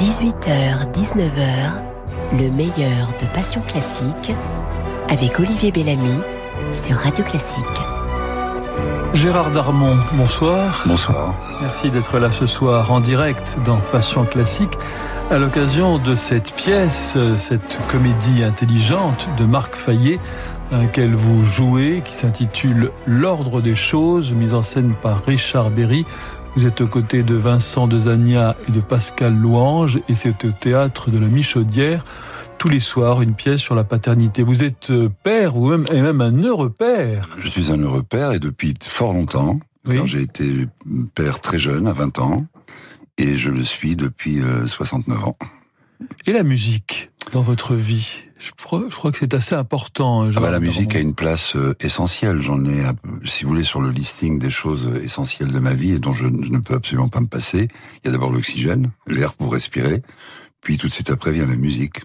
18h, 19h, le meilleur de Passion Classique avec Olivier Bellamy sur Radio Classique. Gérard Darmon, bonsoir. Bonsoir. Merci d'être là ce soir en direct dans Passion Classique à l'occasion de cette pièce, cette comédie intelligente de Marc Fayet dans laquelle vous jouez, qui s'intitule L'ordre des choses, mise en scène par Richard Berry. Vous êtes aux côtés de Vincent de Zagna et de Pascal Louange, et c'est au théâtre de la Michaudière tous les soirs une pièce sur la paternité. Vous êtes euh, père ou même, et même un heureux père. Je suis un heureux père et depuis fort longtemps. J'ai été père très jeune, à 20 ans, et je le suis depuis 69 euh, ans. Et la musique dans votre vie? Je crois, je crois que c'est assez important. Ah bah, la musique a une place euh, essentielle. J'en ai, si vous voulez, sur le listing des choses essentielles de ma vie et dont je ne peux absolument pas me passer. Il y a d'abord l'oxygène, l'air pour respirer, puis tout de suite après vient la musique.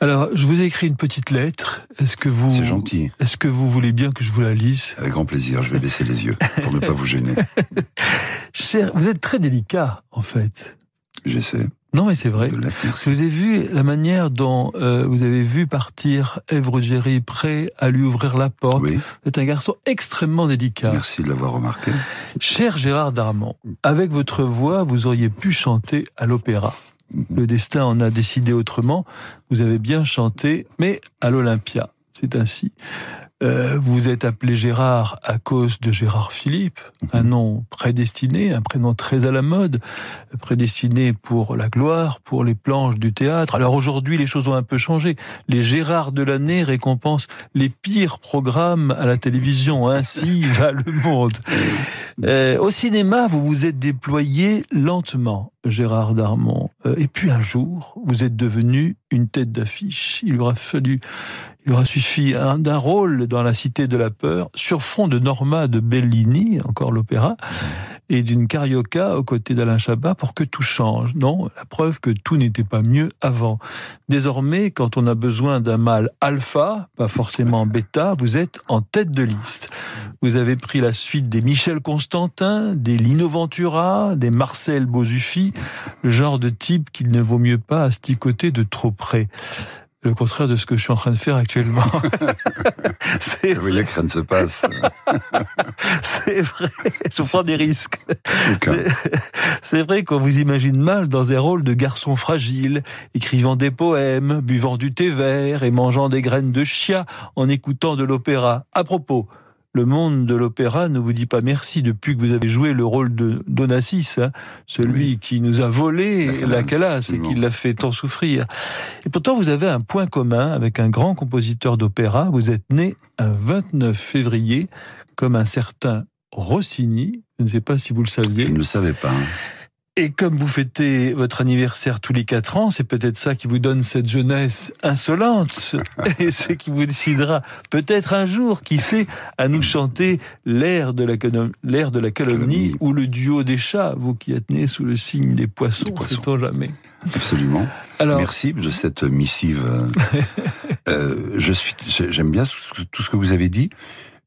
Alors, je vous ai écrit une petite lettre. Est-ce que vous... C'est gentil. Est-ce que vous voulez bien que je vous la lise? Avec grand plaisir, je vais baisser les yeux pour ne pas vous gêner. Cher, vous êtes très délicat, en fait. J'essaie. Non, mais c'est vrai. Vous avez vu la manière dont euh, vous avez vu partir Géry prêt à lui ouvrir la porte. Oui. Êtes un garçon extrêmement délicat. Merci de l'avoir remarqué. Cher Gérard Darmon, avec votre voix, vous auriez pu chanter à l'opéra. Mhm. Le destin en a décidé autrement. Vous avez bien chanté, mais à l'Olympia. C'est ainsi. Euh, vous êtes appelé Gérard à cause de Gérard Philippe, un mhm. nom prédestiné, un prénom très à la mode, prédestiné pour la gloire, pour les planches du théâtre. Alors aujourd'hui, les choses ont un peu changé. Les Gérards de l'année récompensent les pires programmes à la télévision. Ainsi va le monde. Euh, au cinéma, vous vous êtes déployé lentement, Gérard Darmon. Euh, et puis un jour, vous êtes devenu une tête d'affiche. Il aura fallu il aura suffi d'un rôle dans La Cité de la Peur, sur fond de Norma de Bellini, encore l'opéra, et d'une carioca aux côtés d'Alain Chabat pour que tout change. Non, la preuve que tout n'était pas mieux avant. Désormais, quand on a besoin d'un mâle alpha, pas forcément bêta, vous êtes en tête de liste. Vous avez pris la suite des Michel Constantin, des Lino Ventura, des Marcel Bozufi, le genre de type qu'il ne vaut mieux pas asticoter de trop près le contraire de ce que je suis en train de faire actuellement. c'est Vous voyez que rien ne se passe. c'est vrai, je prends des risques. C'est vrai qu'on vous imagine mal dans un rôle de garçon fragile, écrivant des poèmes, buvant du thé vert et mangeant des graines de chia en écoutant de l'opéra. À propos, le monde de l'opéra ne vous dit pas merci depuis que vous avez joué le rôle de Donassis, hein, celui qui nous a volé la calasse et qui l'a fait tant souffrir. Et pourtant, vous avez un point commun avec un grand compositeur d'opéra. Vous êtes né un 29 février, comme un certain Rossini. Je ne sais pas si vous le saviez. Je ne le savais pas. Et comme vous fêtez votre anniversaire tous les quatre ans, c'est peut-être ça qui vous donne cette jeunesse insolente et ce qui vous décidera peut-être un jour, qui sait, à nous chanter l'air de la, l'air de la calomnie ou le duo des chats, vous qui êtes né sous le signe des poissons, sait-on jamais. Absolument. Alors, Merci de cette missive. euh, je suis, j'aime bien tout ce que vous avez dit.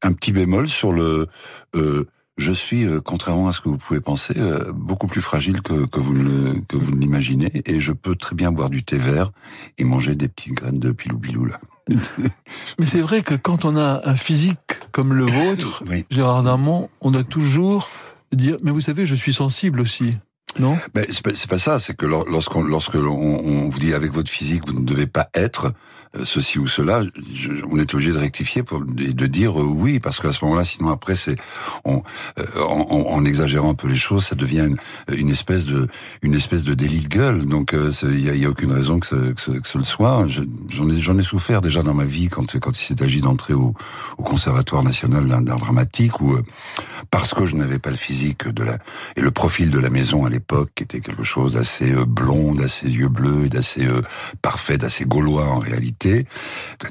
Un petit bémol sur le. Euh, je suis, euh, contrairement à ce que vous pouvez penser, euh, beaucoup plus fragile que, que vous ne, que vous ne l'imaginez, et je peux très bien boire du thé vert et manger des petites graines de pilou-pilou là. Mais c'est vrai que quand on a un physique comme le vôtre, Gérard Darmon, on a toujours dire, mais vous savez, je suis sensible aussi. Non Mais c'est pas, pas, ça, c'est que lorsqu'on lorsque on, vous dit avec votre physique, vous ne devez pas être, euh, ceci ou cela, on est obligé de rectifier pour de dire euh, oui, parce qu'à ce moment-là, sinon après, c'est on, euh, en, exagérant un peu les choses, ça devient une, espèce de une espèce de délit de gueule. Donc il y a, aucune raison que ce, que ce, le soit. J'en ai ai souffert déjà dans ma vie quand quand il s'est agi d'entrer au, au Conservatoire national d'art dramatique, où parce que je n'avais pas le physique de la et le profil de la maison à l'époque, qui était quelque chose d'assez blond, d'assez yeux bleus, d'assez parfait, d'assez gaulois en réalité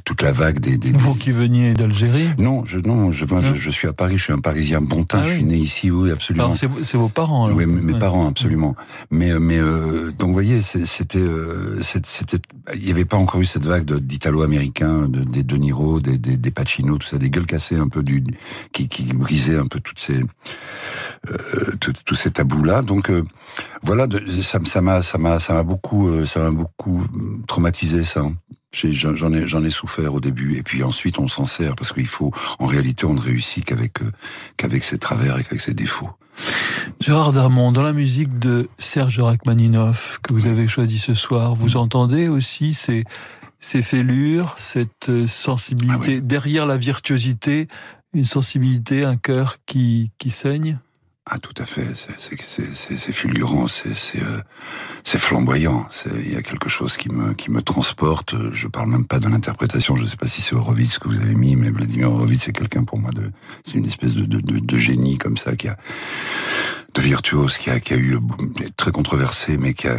toute la vague des... des Vous qui veniez d'Algérie? Non, je, non, je, je, suis à Paris, je suis un Parisien bon teint, ah je suis né ici, oui, absolument. c'est vos parents alors. Oui, mes parents, absolument. Mais, mais euh, donc vous voyez, c'était... Euh, c'était il n'y avait pas encore eu cette vague d'italo-américains, de, des De Niro, des, des, des, Pacino, tout ça, des gueules cassées un peu du... qui, qui brisaient un peu toutes ces... Euh, tous ces tabous-là. Donc, euh, voilà, ça, m'a, ça m'a, ça m'a beaucoup, euh, ça m'a beaucoup traumatisé ça. J'en ai, j'en ai souffert au début, et puis ensuite on s'en sert parce qu'il faut, en réalité, on ne réussit qu'avec, euh, qu'avec ses travers et qu'avec ses défauts. Gérard Darmon, dans la musique de Serge Rachmaninoff que vous avez choisi ce soir, vous entendez aussi ces, ces fêlures, cette euh, sensibilité ah derrière la virtuosité, une sensibilité, un cœur qui, qui saigne? Ah, tout à fait. C'est fulgurant, c'est euh, flamboyant. Il y a quelque chose qui me, qui me transporte. Je parle même pas de l'interprétation. Je ne sais pas si c'est Horowitz que vous avez mis, mais Vladimir Horowitz, c'est quelqu'un pour moi de, c'est une espèce de, de, de, génie comme ça qui a, de virtuose qui a, qui a eu très controversé, mais qui a,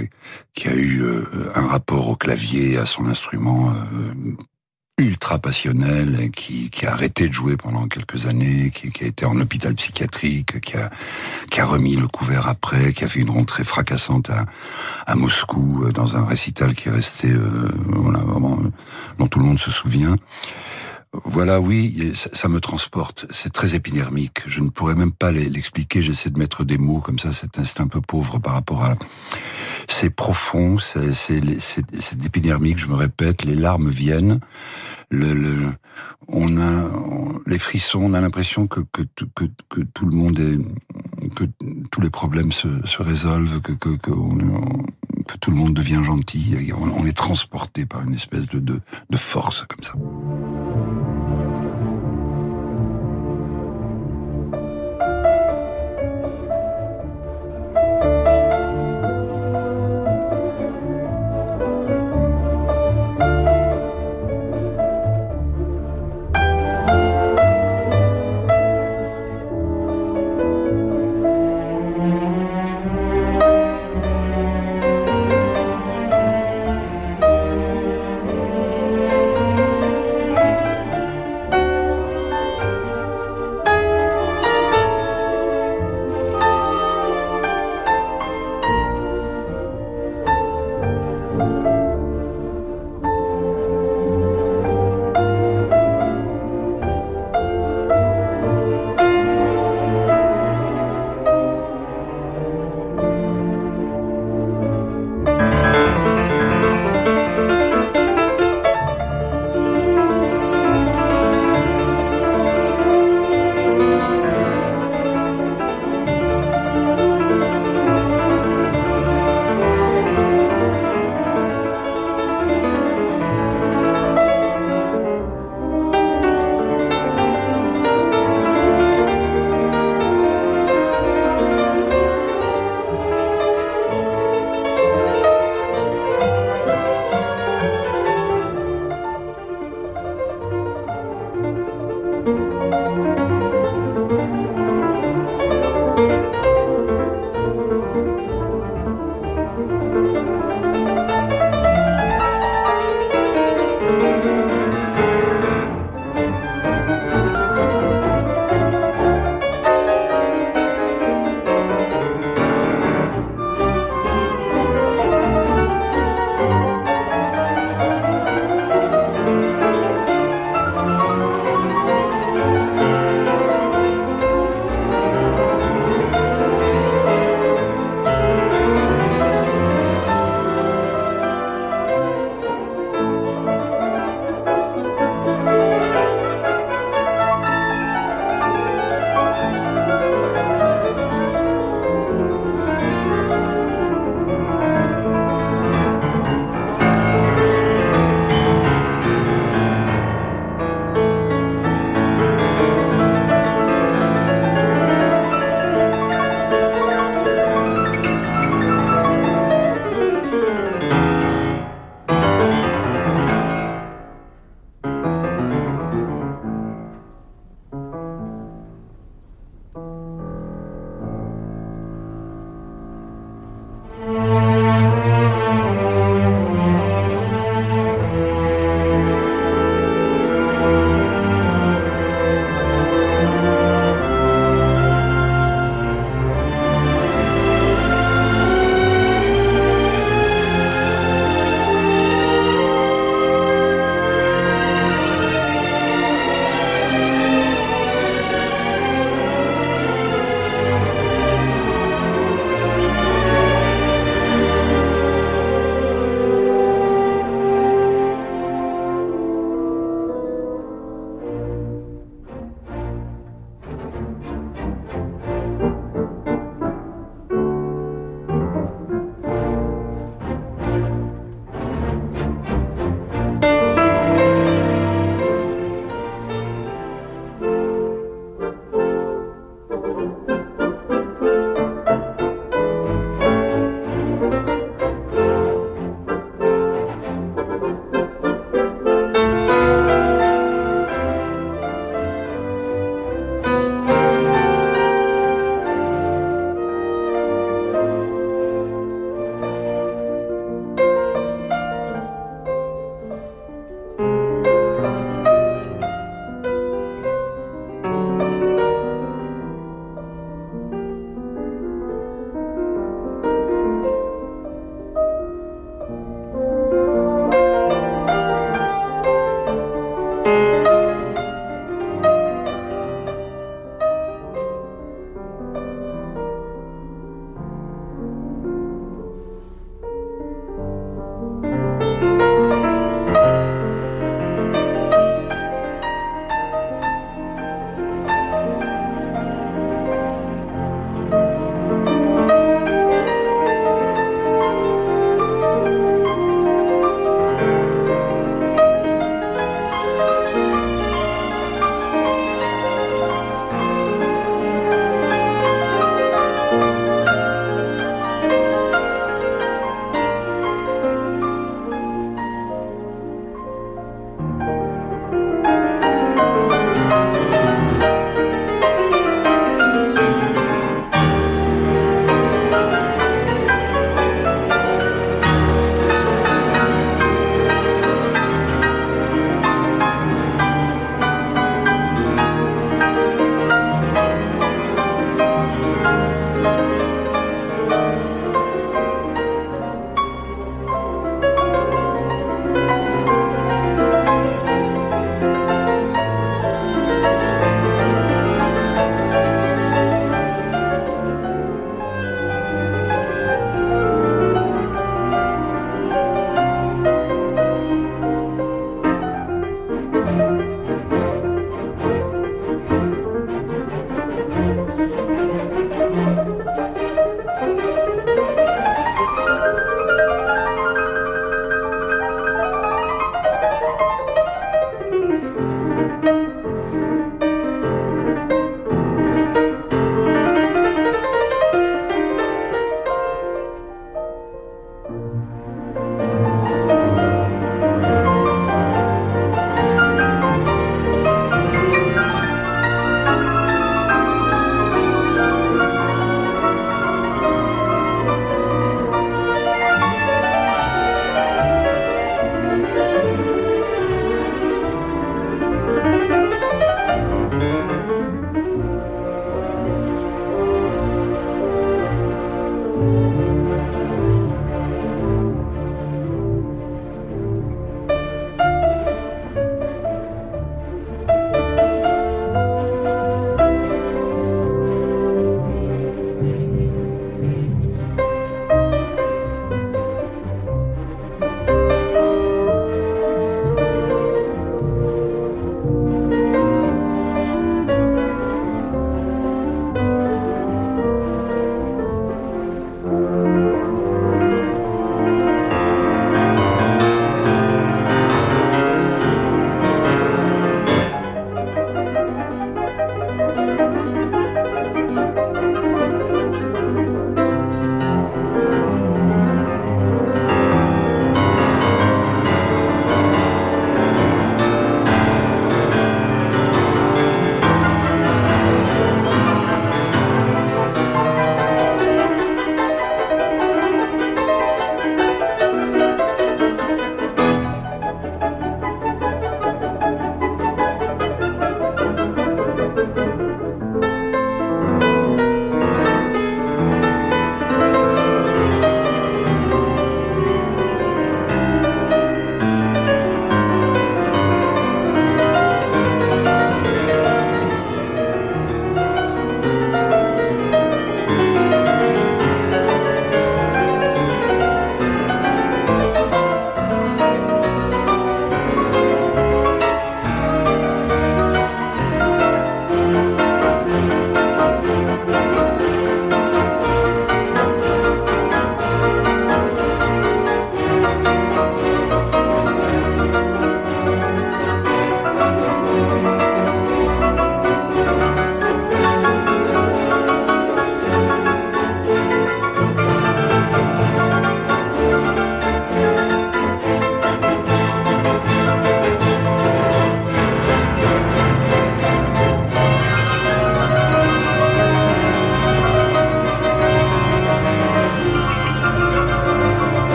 qui a eu euh, un rapport au clavier, à son instrument euh, ultra passionnel, qui, a arrêté de jouer pendant quelques années, qui, a été en hôpital psychiatrique, qui a, remis le couvert après, qui a fait une rentrée fracassante à, à Moscou euh, dans un récital qui est resté, euh, voilà, vraiment, euh, dont tout le monde se souvient. Voilà, oui, ça, me transporte. C'est très épidermique. Je ne pourrais même pas l'expliquer. J'essaie de mettre des mots comme ça. C'est un peu pauvre par rapport à. C'est profond. C'est épidermique. Je me répète. Les larmes viennent. On a les frissons. On a l'impression que, tout le monde que tous les problèmes se, résolvent, que, tout le monde devient gentil. On, est transporté par une espèce de, de force comme ça.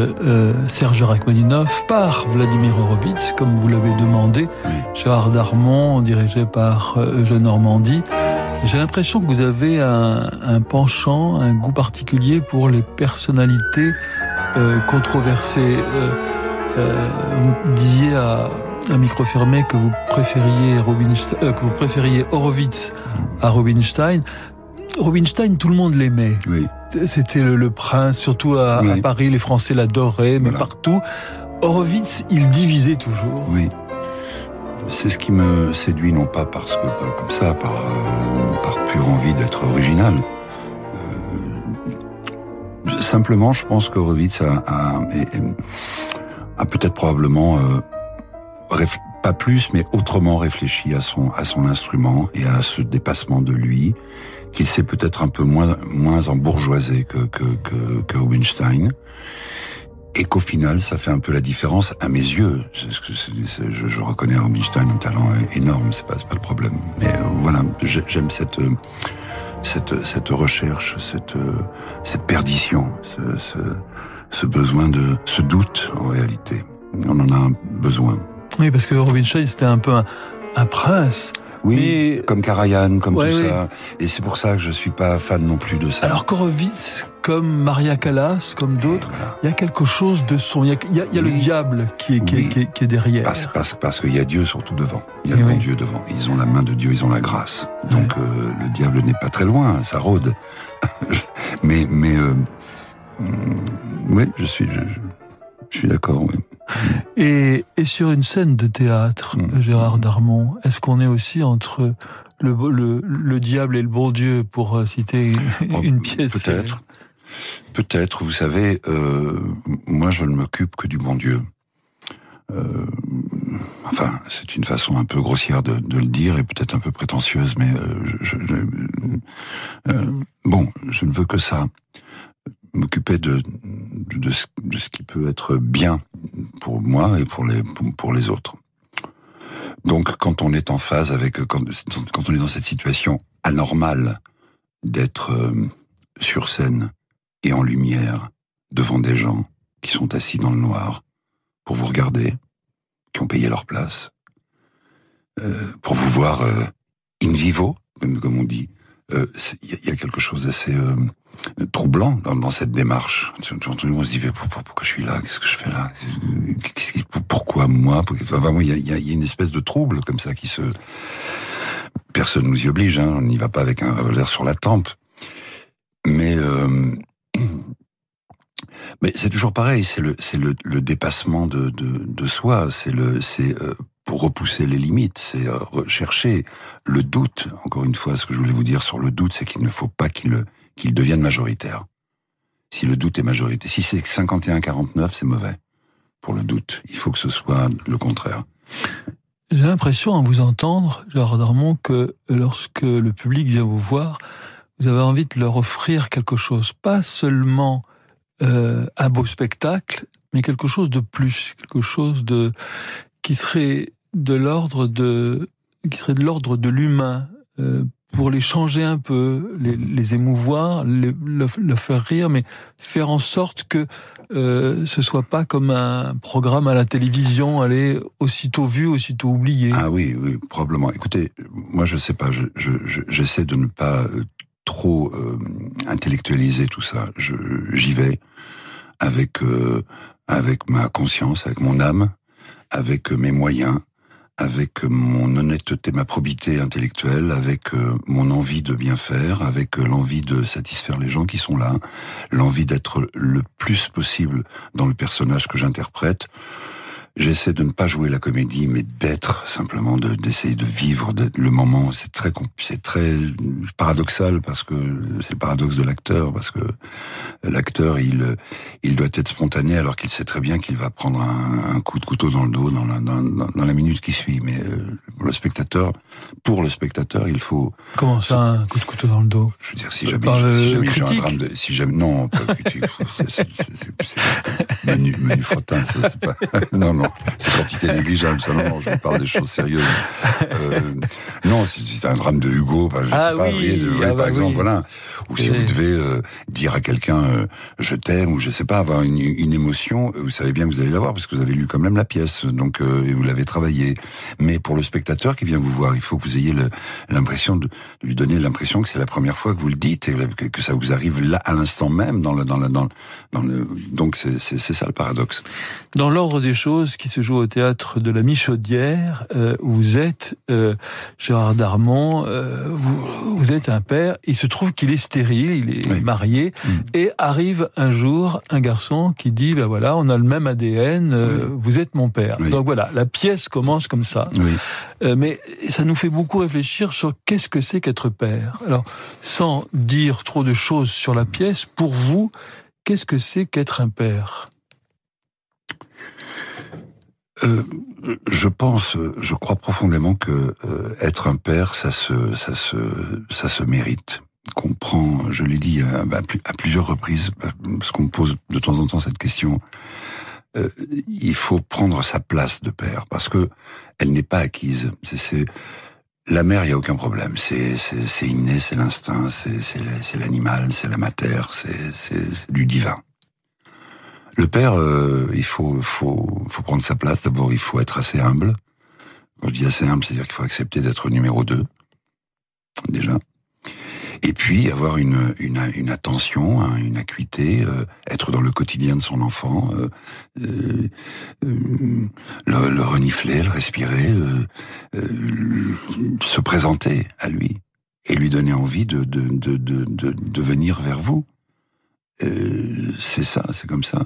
Euh, Serge Rachmaninoff par Vladimir Horowitz, comme vous l'avez demandé, Gérard Darmon, dirigé par euh, Jean Normandie. J'ai l'impression que vous avez un, un, penchant, un goût particulier pour les personnalités euh, controversées. Euh, vous disiez à, à, micro fermé que vous préfériez Robinstein, que vous préfériez Horowitz à Rubinstein. Rubinstein, tout le monde l'aimait. Oui. C'était le, le, prince, surtout à, oui. à, Paris, les Français l'adoraient, mais voilà. partout. Horowitz, il divisait toujours. Oui. C'est ce qui me séduit, non pas parce que, pas comme ça, par, euh, par pure envie d'être original. Euh, simplement, je pense qu'Horowitz a, a, peut-être probablement, euh, pas plus, mais autrement réfléchi à son, à son instrument et à ce dépassement de lui qu'il s'est peut-être un peu moins, moins embourgeoisé que, que, que, que Rubinstein. Et qu'au final, ça fait un peu la différence à mes yeux. Est, je, je, reconnais Rubinstein un talent énorme, c'est pas, pas le problème. Mais euh, voilà, j'aime cette, cette, cette recherche, cette, cette perdition, ce, ce, ce besoin de, ce doute en réalité. On en a besoin. Oui, parce que Rubinstein, c'était un peu un, un prince. Oui, mais... comme Karajan, comme ouais, tout oui. ça. Et c'est pour ça que je suis pas fan non plus de ça. Alors Horowitz, comme Maria Callas, comme d'autres, voilà. il y a quelque chose de son. Il y a, il y a, oui. le diable qui est, qui, oui. est, qui, est, qui est, derrière. Parce, parce, parce qu'il y a Dieu surtout devant. Il y a le bon Dieu devant. Ils ont la main de Dieu, ils ont la grâce. Donc euh, le diable n'est pas très loin, ça rôde. mais mais euh, oui, je suis je, je suis d'accord. Oui. Et, et, sur une scène de théâtre, mmh. Gérard Darmon, est-ce qu'on est aussi entre le, le, le, diable et le bon Dieu, pour euh, citer une pièce Peut-être. Peut-être. Vous savez, euh, moi, je ne m'occupe que du bon Dieu. Euh, enfin, c'est une façon un peu grossière de, de le dire et peut-être un peu prétentieuse, mais euh, je, je, bon, je ne veux que ça m'occuper de, de, ce, de, ce, qui peut être bien pour moi et pour les, pour, les autres. Donc, quand on est en phase avec, quand, quand on est dans cette situation anormale d'être euh, sur scène et en lumière devant des gens qui sont assis dans le noir pour vous regarder, qui ont payé leur place, euh, pour vous voir euh, in vivo, comme, on dit, il euh, y, y, a quelque chose d'assez troublant dans, cette démarche. On se dit pourquoi, pourquoi je suis là? Qu'est-ce que je fais là? Pourquoi moi? Il y, a une espèce de trouble comme ça qui se... Personne nous y oblige, hein, on n'y va pas avec un revolver sur la tempe. Mais... Euh... Mais c'est toujours pareil, c'est le, le, dépassement de, de, soi, c'est euh, pour repousser les limites, c'est euh, rechercher le doute. Encore une fois, ce que je voulais vous dire sur le doute, c'est qu'il ne faut pas qu'il qu'il devienne majoritaire. Si le doute est majoritaire, si c'est 51-49, c'est mauvais pour le doute. Il faut que ce soit le contraire. J'ai l'impression, à vous entendre, Gérard Darmon, que lorsque le public vient vous voir, vous avez envie de leur offrir quelque chose, pas seulement euh, un beau spectacle, mais quelque chose de plus, quelque chose de qui serait de l'ordre de qui serait de l'ordre de l'humain euh, pour les changer un peu, les, émouvoir, le, faire rire, mais faire en sorte que euh, ce soit pas comme un programme à la télévision, aller aussitôt vu, aussitôt oublié. Ah oui, oui, probablement. Écoutez, moi je sais pas, j'essaie je, je, de ne pas euh, trop euh, intellectualiser tout ça. J'y vais avec euh, avec ma conscience, avec mon âme, avec mes moyens, avec mon honnêteté, ma probité intellectuelle, avec euh, mon envie de bien faire, avec euh, l'envie de satisfaire les gens qui sont là, l'envie d'être le plus possible dans le personnage que j'interprète. J'essaie de ne pas jouer la comédie, mais d'être simplement, d'essayer de, vivre le moment. C'est très, c'est très paradoxal parce que c'est le paradoxe de l'acteur, parce que l'acteur, il, il doit être spontané alors qu'il sait très bien qu'il va prendre un, un, coup de couteau dans le dos dans la, dans, dans la minute qui suit. Mais euh, le spectateur, pour le spectateur, il faut. Comment ça, un coup de couteau dans le dos Je veux dire, si jamais, si jamais j'ai un drame de, si jamais, non, pas critique, c'est menu, menu frottin, c'est pas, non, non non, c'est quantité négligeable, ça, non, non, je vous parle des choses sérieuses. Euh, non, c'est un drame de Hugo, bah, je Ah sais pas, oui, vous voyez, de- ah par bah exemple, oui. voilà. Ou si vous devez euh, dire à quelqu'un euh, je t'aime, ou je sais pas, avoir une, une émotion, euh, vous savez bien que vous allez l'avoir, parce que vous avez lu quand même la pièce, donc et vous l'avez travaillée. Mais pour le spectateur qui vient vous voir, il faut que vous ayez l'impression de, de lui donner l'impression que c'est la première fois que vous le dites, et que, que ça vous arrive là, à l'instant même, dans le, dans le, dans, le- dans le, donc c'est ça le paradoxe. Dans l'ordre des choses qui se joue au théâtre de la Michaudière, euh, où vous êtes euh, Gérard Darmon, euh, vous, vous êtes un père. Il se trouve qu'il est stérile, il est Oui. marié, Mm. et arrive un jour un garçon qui dit ben voilà, on a le même ADN, euh, vous êtes mon père. Oui. Donc voilà, la pièce commence comme ça. Mais ça nous fait beaucoup réfléchir sur qu'est-ce que c'est qu'être père. Alors, sans dire trop de choses sur la pièce, pour vous, qu'est-ce que c'est qu'être un père? Euh, je pense, euh, je crois profondément que euh, être un père, ça se, ça se, ça se mérite. Qu'on prend, je l'ai dit à, à plus- à plusieurs reprises, euh, parce qu'on me pose de temps en temps cette question. euh, il faut prendre sa place de père parce que elle n'est pas acquise. C'est, la mère, il y a aucun problème. C'est, inné, c'est l'instinct, c'est, l'animal, c'est la matière, c'est du divin. Le père, euh, il faut, faut, faut prendre sa place. D'abord, il faut être assez humble. Quand je dis assez humble, c'est-à-dire qu'il faut accepter d'être numéro deux, déjà. Et puis avoir une, une, une attention, hein, une acuité, euh, être dans le quotidien de son enfant, euh, le, le renifler, le respirer, se présenter à lui et lui donner envie de, de, de, de venir vers vous. Euh, c'est ça, c'est comme ça.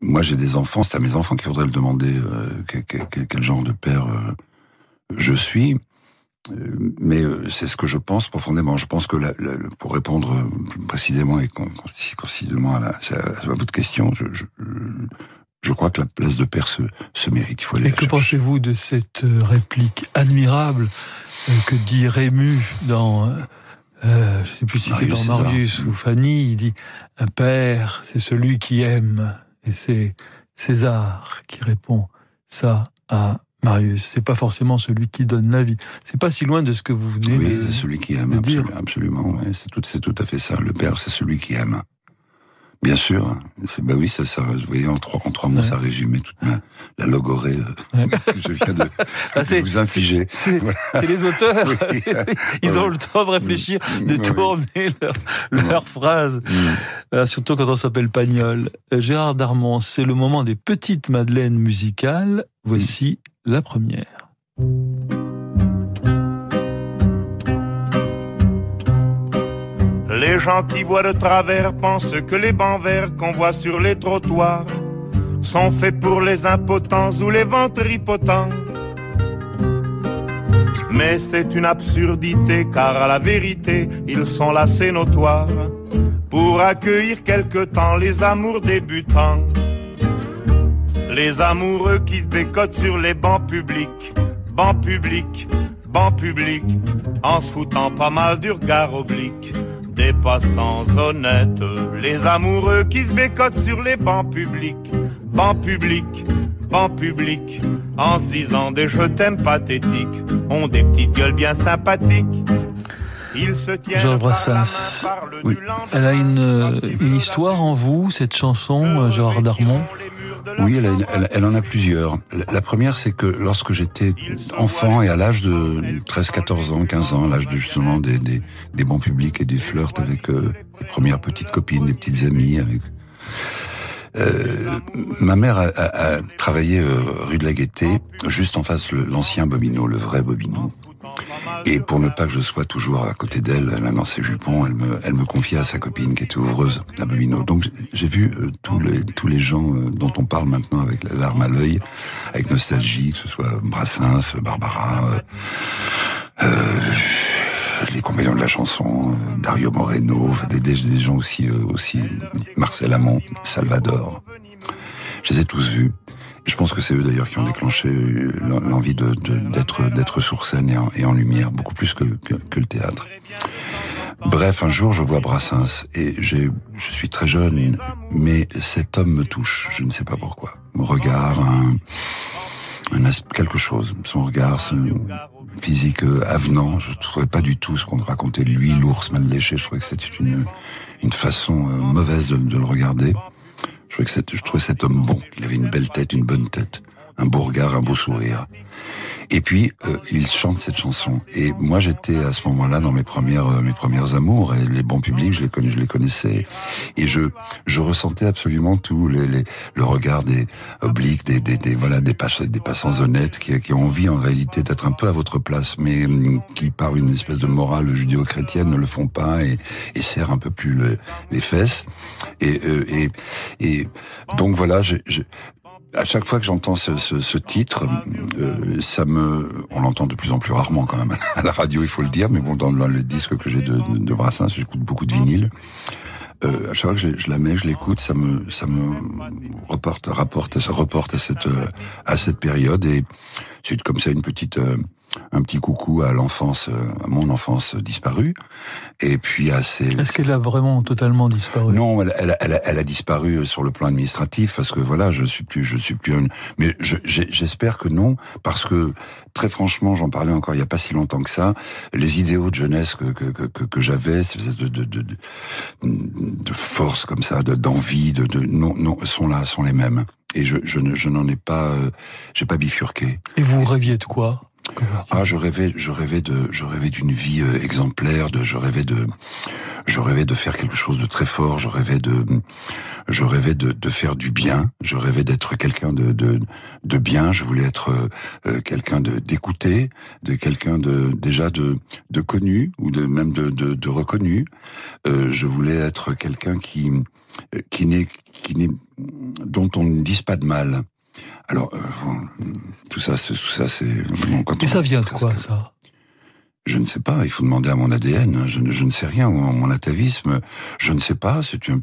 Moi, j'ai des enfants, c'est à mes enfants qu'il faudrait le demander euh, quel, quel- quel genre de père euh, je suis. Mais c'est ce que je pense profondément. Je pense que, la- la- pour répondre plus précisément et con- concis- concisément à, la- à votre question, je, je, je crois que la place de père se, se mérite. Il faut aller Et que pensez-vous de cette réplique admirable que dit Rému dans, euh, je sais plus si c'est Marius dans César. Marius ou Fanny, il dit un père, c'est celui qui aime, et c'est César qui répond ça à Marius. C'est pas forcément celui qui donne la vie. C'est pas si loin de ce que vous venez Oui, de c'est celui qui aime, de dire. absolu- absolument. ouais, c'est tout, c'est tout à fait ça. Le père, c'est celui qui aime. Bien sûr. Bah oui, ça, ça, vous voyez, en trois, en trois mots, Ouais. ça résumait toute ma, la logorée euh, que je viens de, Ah, de vous infliger. C'est Voilà. les auteurs. Oui. Ils ont Ouais. le temps de réfléchir, de Oui, oui. tourner leur, leurs phrases. Mm. Euh, surtout quand on s'appelle Pagnol. Euh, Gérard Darmon, c'est le moment des petites madeleines musicales. Voici la première. Les gens qui voient de travers pensent que les bancs verts qu'on voit sur les trottoirs sont faits pour les impotents ou les ventripotents. Mais c'est une absurdité car à la vérité ils sont là c'est notoire pour accueillir quelque temps les amours débutants. Les amoureux qui se bécotent sur les bancs publics, bancs publics, bancs publics, en se foutant pas mal du regard oblique des passants honnêtes. Les amoureux qui se bécotent sur les bancs publics, bancs publics, bancs publics, en se disant des je t'aime pathétiques, ont des petites gueules bien sympathiques. Ils se Georges Brassens. Oui. Elle a une, euh, une histoire en vous, cette chanson, euh, Gérard Darmon les Oui, elle, en a plusieurs. La, première, c'est que lorsque j'étais enfant et à l'âge de 13, 14 ans, 15 ans, l'âge de justement des, des, bons publics et des flirts avec euh, les premières petites copines, des petites amies, avec euh, ma mère a, travaillé euh, rue de la Gaîté, juste en face l'ancien Bobino, le vrai Bobino. Et pour ne pas que je sois toujours à côté d'elle, là dans ses jupons, elle me, elle me confiait à sa copine qui était ouvreuse à. Donc j'ai vu euh, tous les tous les gens euh, dont on parle maintenant avec la larme à l'œil, avec nostalgie, que ce soit Brassens, Barbara, euh, euh, les compagnons de la chanson, Dario Moreno, des, des, des gens aussi aussi Marcel Amont, Salvador. Je les ai tous vus. Je pense que c'est eux d'ailleurs qui ont déclenché euh, l'envie de- de- d'être d'être sur scène et en, et en lumière, beaucoup plus que, que, que le théâtre. Bref, un jour, je vois Brassens et je suis très jeune, mais cet homme me touche. Je ne sais pas pourquoi. Mon regard, un, un quelque chose. Son regard, son physique euh, avenant. Je ne trouvais pas du tout ce qu'on racontait de lui, l'ours mal léché. Je trouvais que c'était une, une façon euh, mauvaise de, de, le regarder. Je trouvais, cet homme bon. Il avait une belle tête, une bonne tête, un beau regard, un beau sourire. Et puis euh, il chante cette chanson. Et moi j'étais à ce moment-là dans mes premières euh, mes premières amours et les bons publics je les connais je les connaissais et je je ressentais absolument tout le regard des obliques des des, des voilà des, des passants honnêtes qui qui ont envie en réalité d'être un peu à votre place mais hum, qui par une espèce de morale judéo-chrétienne ne le font pas et, et serrent un peu plus les fesses et, euh, et et donc voilà je, je à chaque fois que j'entends ce, ce, ce, titre, euh, ça me, on l'entend de plus en plus rarement quand même à la radio, il faut le dire, mais bon, dans, dans les disques que j'ai de, de, Brassens, j'écoute beaucoup de vinyle. Euh, à chaque fois que je, je la mets, je l'écoute, ça me, ça me reporte, rapporte, ça reporte à cette, à cette période et c'est comme ça une petite, euh, un petit coucou à l'enfance, à mon enfance disparue. Et puis à. Est-ce qu'elle a vraiment totalement disparu? Non, elle, elle, elle, a, elle, a, disparu sur le plan administratif parce que voilà, je suis plus, je suis plus. Mais j'espère que non, parce que très franchement, j'en parlais encore il y a pas si longtemps que ça. Les idéaux de jeunesse que que, que, que j'avais, de, de, de, de, de force comme ça, d'envie, de, de, non, non, sont là, sont les mêmes. Et je, je, je n'en ai pas, euh, j'ai pas bifurqué. Et vous rêviez de quoi? Ah, je rêvais, je rêvais de, je rêvais d'une vie euh, exemplaire. De, je rêvais de, je rêvais de faire quelque chose de très fort. Je rêvais de, je rêvais de, faire du bien. Je rêvais d'être quelqu'un de, de, de bien. Je voulais être euh, quelqu'un de d'écouté, de quelqu'un de déjà de, de connu ou de même de, de, reconnu. Euh, je voulais être quelqu'un qui, qui n'est, qui n'est, dont on ne dise pas de mal. Alors, euh, tout ça, tout ça, c'est. Et ça vient de quoi, ça? Je ne sais pas, il faut demander à mon ADN. Je ne, je ne sais rien. Mon atavisme, je ne sais pas. C'est une,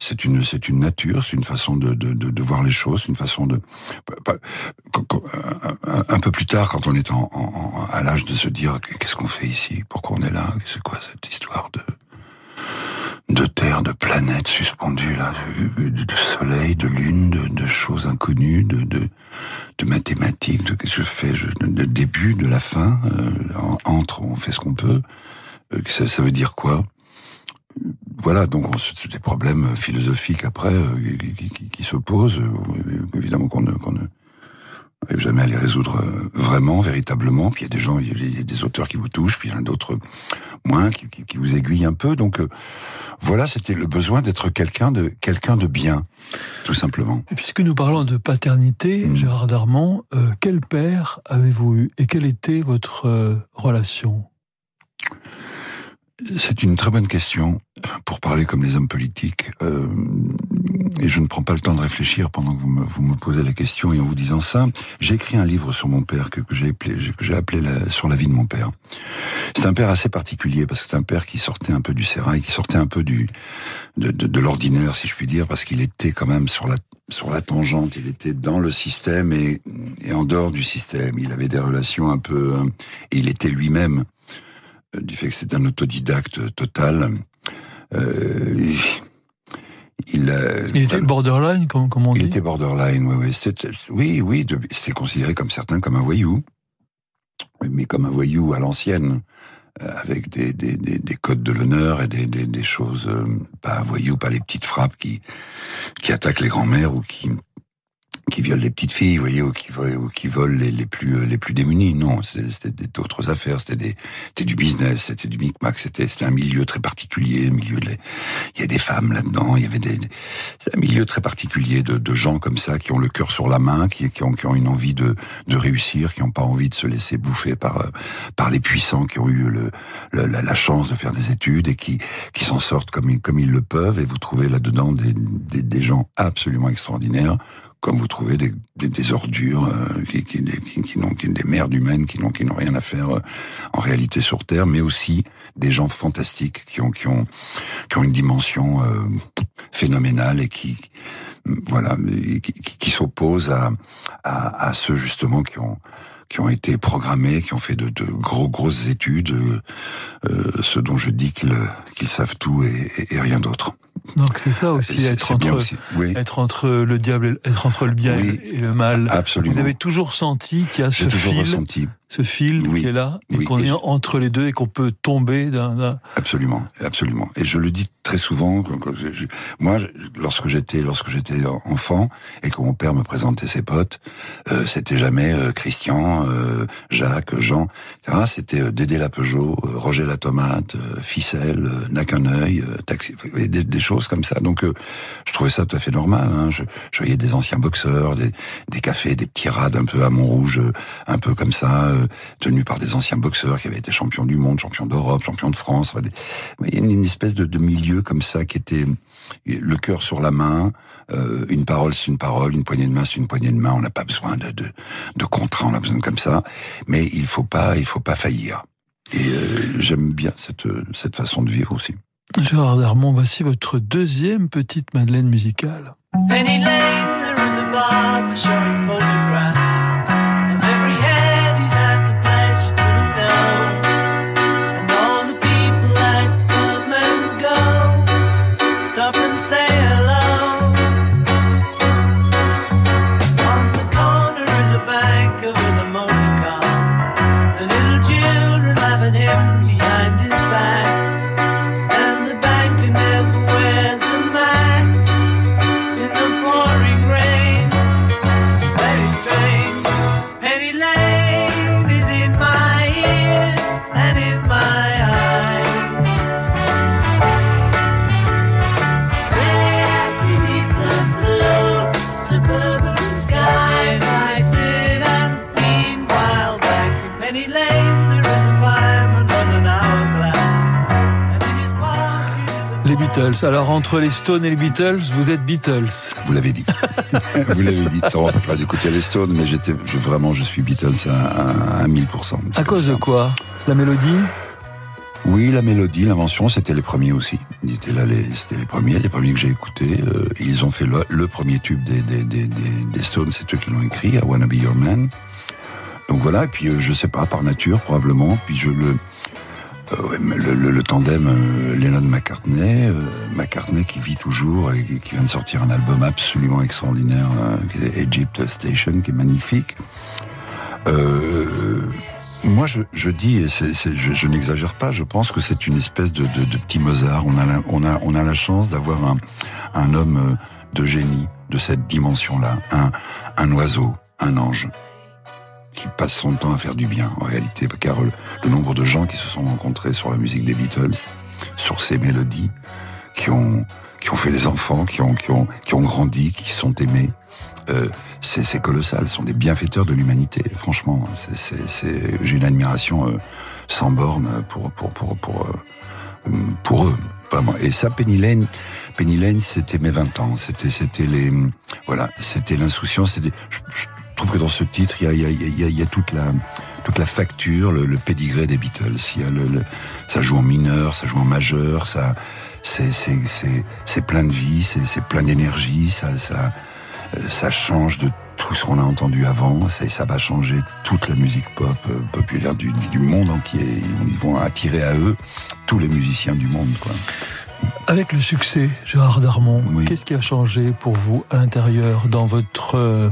c'est une, c'est une nature, c'est une façon de, de, de, de, voir les choses, une façon de. Un, peu plus tard, quand on est en, en, à l'âge de se dire qu'est-ce qu'on fait ici, pourquoi on est là, c'est quoi cette histoire de de terre, de planètes suspendues là, de, soleil, de lune, de, choses inconnues, de, mathématiques, de ce que je fais, de, début, de la fin, euh, entre, on fait ce qu'on peut. Euh, ça, veut dire quoi? Voilà, donc c'est des problèmes philosophiques après euh, qui, qui, se posent, évidemment qu'on ne n'arrive jamais à les résoudre vraiment, véritablement. Puis il y a des gens, il y a des auteurs qui vous touchent, puis il y en a d'autres moins qui, qui, qui, vous aiguillent un peu. Donc voilà, c'était le besoin d'être quelqu'un de quelqu'un de bien, tout simplement. Et puisque nous parlons de paternité, mmh. Gérard Darmon, euh, quel père avez-vous eu et quelle était votre euh, relation? C'est une très bonne question pour parler comme les hommes politiques. Euh, et je ne prends pas le temps de réfléchir pendant que vous me, vous me posez la question et en vous disant ça. J'ai écrit un livre sur mon père que, que j'ai appelé, j'ai appelé la, sur la vie de mon père. C'est un père assez particulier parce que c'est un père qui sortait un peu du sérail, qui sortait un peu du de, de, de l'ordinaire, si je puis dire, parce qu'il était quand même sur la sur la tangente. Il était dans le système et, et en dehors du système. Il avait des relations un peu. Et il était lui-même du fait que c'est un autodidacte total. Euh, il, il, était borderline, comme, comme on dit. Il était borderline, oui, oui. C'était considéré comme certains comme un voyou, mais comme un voyou à l'ancienne, euh, avec des, des, des, des, codes de l'honneur et des, des, choses, euh, pas un voyou, pas les petites frappes qui, qui attaquent les grands-mères ou qui, qui violent les petites filles, vous voyez, ou qui, volent les, plus plus démunis. Non, c'était d'autres affaires, c'était du business, c'était du micmac, c'était c'était un milieu très particulier, milieu de, il y a des femmes là-dedans, il y avait des, c'est un milieu très particulier de, gens comme ça qui ont le cœur sur la main, qui, ont une envie de réussir, qui n'ont pas envie de se laisser bouffer par par les puissants qui ont eu la, chance de faire des études et qui s'en sortent comme ils le peuvent. Et vous trouvez là-dedans des gens absolument extraordinaires comme vous trouvez des, des, des ordures euh, qui, qui, qui, qui des merdes humaines qui n'ont qui n'ont rien à faire euh, en réalité sur Terre, mais aussi des gens fantastiques qui ont qui ont qui ont une dimension euh, phénoménale et qui voilà qui, qui s'opposent à, à, à ceux justement qui ont qui ont été programmés, qui ont fait de, de gros grosses études, euh, ce dont je dis qu'ils qu'ils savent tout et, et, et rien d'autre. Donc c'est ça aussi, être entre, oui. être entre le diable, et, être entre le bien oui, et le mal. Absolument. Vous avez toujours senti qu'il y a ce toujours fil, ressenti. Ce fil Oui. qui est là, et Oui, qu'on est entre les deux et qu'on peut tomber d'un. Absolument, absolument. Et je le dis très souvent. moi, lorsque j'étais lorsque j'étais enfant et que mon père me présentait ses potes, euh, c'était jamais euh, Christian, euh, Jacques, Jean, etc. C'était euh, Dédé la Peugeot, Roger la tomate, Ficelle, N'a qu'un œil, taxi, des, des choses comme ça. Donc, je trouvais ça tout à fait normal. Hein. Je, je voyais des anciens boxeurs, des, des cafés, des petits rades un peu à Montrouge, un peu comme ça, tenus par des anciens boxeurs qui avaient été champions du monde, champions d'Europe, champions de France. Enfin, des- il y a une, une espèce de, de milieu comme ça qui était le cœur sur la main, euh, une parole c'est une parole, une poignée de main c'est une poignée de main. On n'a pas besoin de, de, de contrats, on a besoin de comme ça. Mais il faut pas, il faut pas faillir. Et euh, j'aime bien cette, cette façon de vivre aussi. Gérard Darmon, voici votre deuxième petite Madeleine musicale. Penny Lane, there is a barber showing photographs Alors entre les Stones et les Beatles, vous êtes Beatles. Vous l'avez dit. Vous l'avez dit. Ça ne pas d'écouter les Stones, mais j'étais, je, vraiment, je suis Beatles à, à, à 1000%. À cause de quoi? La mélodie? Oui, la mélodie, l'invention, c'était les premiers aussi. Ils étaient là, les, c'était les premiers, les premiers que j'ai écoutés. Euh, ils ont fait le, le premier tube des, des, des, des, des Stones, c'est eux qui l'ont écrit, I Wanna Be Your Man. Donc voilà, et puis euh, je sais pas, par nature probablement, puis je le... euh, le, tandem euh, Lennon-McCartney, euh, McCartney qui vit toujours et qui vient de sortir un album absolument extraordinaire, qui est Egypt Station, qui est magnifique. Moi, je, dis, et je, n'exagère pas, je pense que c'est une espèce de, petit Mozart. On a la, chance d'avoir un, homme de génie de cette dimension-là, un oiseau, un ange, qui passe son temps à faire du bien, en réalité, car le, nombre de gens qui se sont rencontrés sur la musique des Beatles, sur ces mélodies, qui ont, qui ont fait des enfants, qui ont, qui ont, qui ont grandi, qui sont aimés, euh, c'est colossal. Ce sont des bienfaiteurs de l'humanité. Franchement, c'est- j'ai une admiration euh, sans borne pour pour pour pour euh, pour eux. Vraiment. Et ça, Penny Lane, Penny Lane, c'était mes 20 ans. C'était c'était les voilà, c'était l'insouciance. Trouve que dans ce titre, il y a il y a il y a, il y a toute la toute la facture, le, le pédigré des Beatles. Il y a le, le- ça joue en mineur, ça joue en majeur, ça c'est plein de vie, c'est plein d'énergie, ça ça euh, ça change de tout ce qu'on a entendu avant, ça, ça va changer toute la musique pop euh, populaire du, monde entier. Ils, vont attirer à eux tous les musiciens du monde. Quoi. Avec le succès, Gérard Darmon, Oui. qu'est-ce qui a changé pour vous à l'intérieur, dans votre, euh,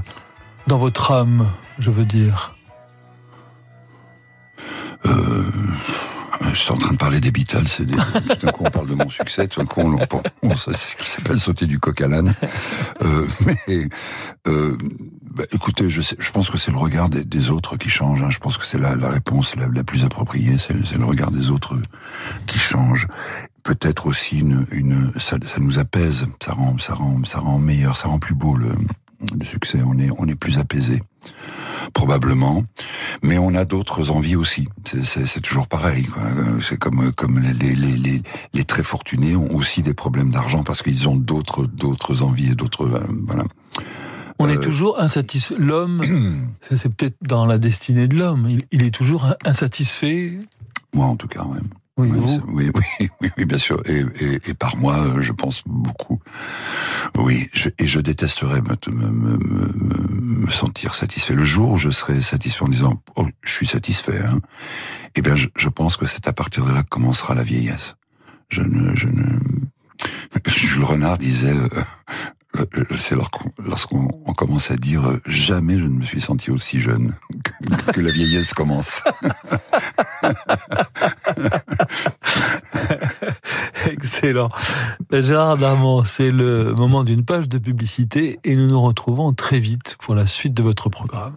dans votre âme, je veux dire Euh, je suis en train de parler des Beatles, et des- tout d'un coup on parle de mon succès, tout d'un coup on, on, on- c'est ce qui s'appelle sauter du coq à l'âne. Euh, mais euh, bah, écoutez, je, sais, je pense que c'est le regard des, des autres qui change. hein. Je pense que c'est la, la réponse la, la plus appropriée, c'est le- c'est le regard des autres qui change. Peut-être aussi une, une ça, ça nous apaise, ça rend, ça rend, ça rend meilleur, ça rend plus beau le, le succès. On est, on est plus apaisé probablement, mais on a d'autres envies aussi. C'est- toujours pareil. Euh, C'est comme comme les, les, les, les, les très fortunés ont aussi des problèmes d'argent parce qu'ils ont d'autres d'autres envies et d'autres euh, voilà. On est Euh, toujours insatisfait. L'homme, c'est peut-être dans la destinée de l'homme. Il, il est toujours insatisfait. Moi en tout cas, ouais. Oui, Oui, oui, oui, oui, oui, bien sûr. Et, et, et par moi, euh, je pense beaucoup. Oui, je, et je détesterais me, me, me, me- me sentir satisfait. Le jour où je serai satisfait en disant oh, je suis satisfait, hein, eh bien, je, je pense que c'est à partir de là que commencera la vieillesse. Je ne, je ne. Jules Renard disait, euh, euh, c'est lorsqu'on lorsqu'on on commence à dire euh, jamais je ne me suis senti aussi jeune que, que la vieillesse commence. Excellent. Gérard Darmon, c'est le moment d'une page de publicité et nous nous retrouvons très vite pour la suite de votre programme.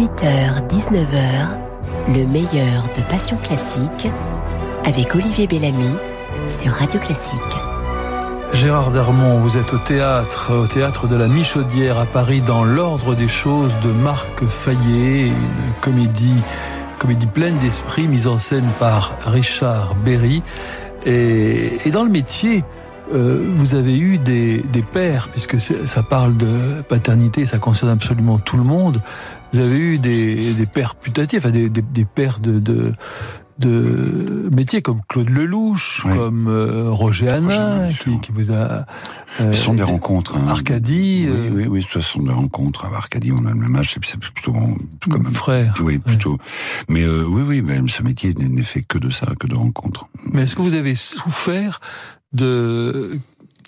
18h, 19h, le meilleur de Passion Classique avec Olivier Bellamy sur Radio Classique. Gérard Darmon, vous êtes au théâtre, au théâtre de la Michaudière à Paris, dans l'ordre des choses de Marc Fayet, une comédie, comédie pleine d'esprit, mise en scène par Richard Berry. Et, dans le métier, euh, vous avez eu des, pères, puisque ça parle de paternité, ça concerne absolument tout le monde. Vous avez eu des, des pères putatifs, enfin des, des, des pères de, de, de métiers comme Claude Lelouch, Oui. comme euh, Roger Hanin, qui, qui vous a... euh, Ce sont des rencontres. Hein. Arcadie, Oui, euh, oui, oui, ce sont des rencontres. Arcadie, on a le même âge, c'est plutôt bon, quand même. frère. Oui, plutôt. Mais euh, oui, oui, mais ce métier n'est fait que de ça, que de rencontres. Mais est-ce que vous avez souffert de...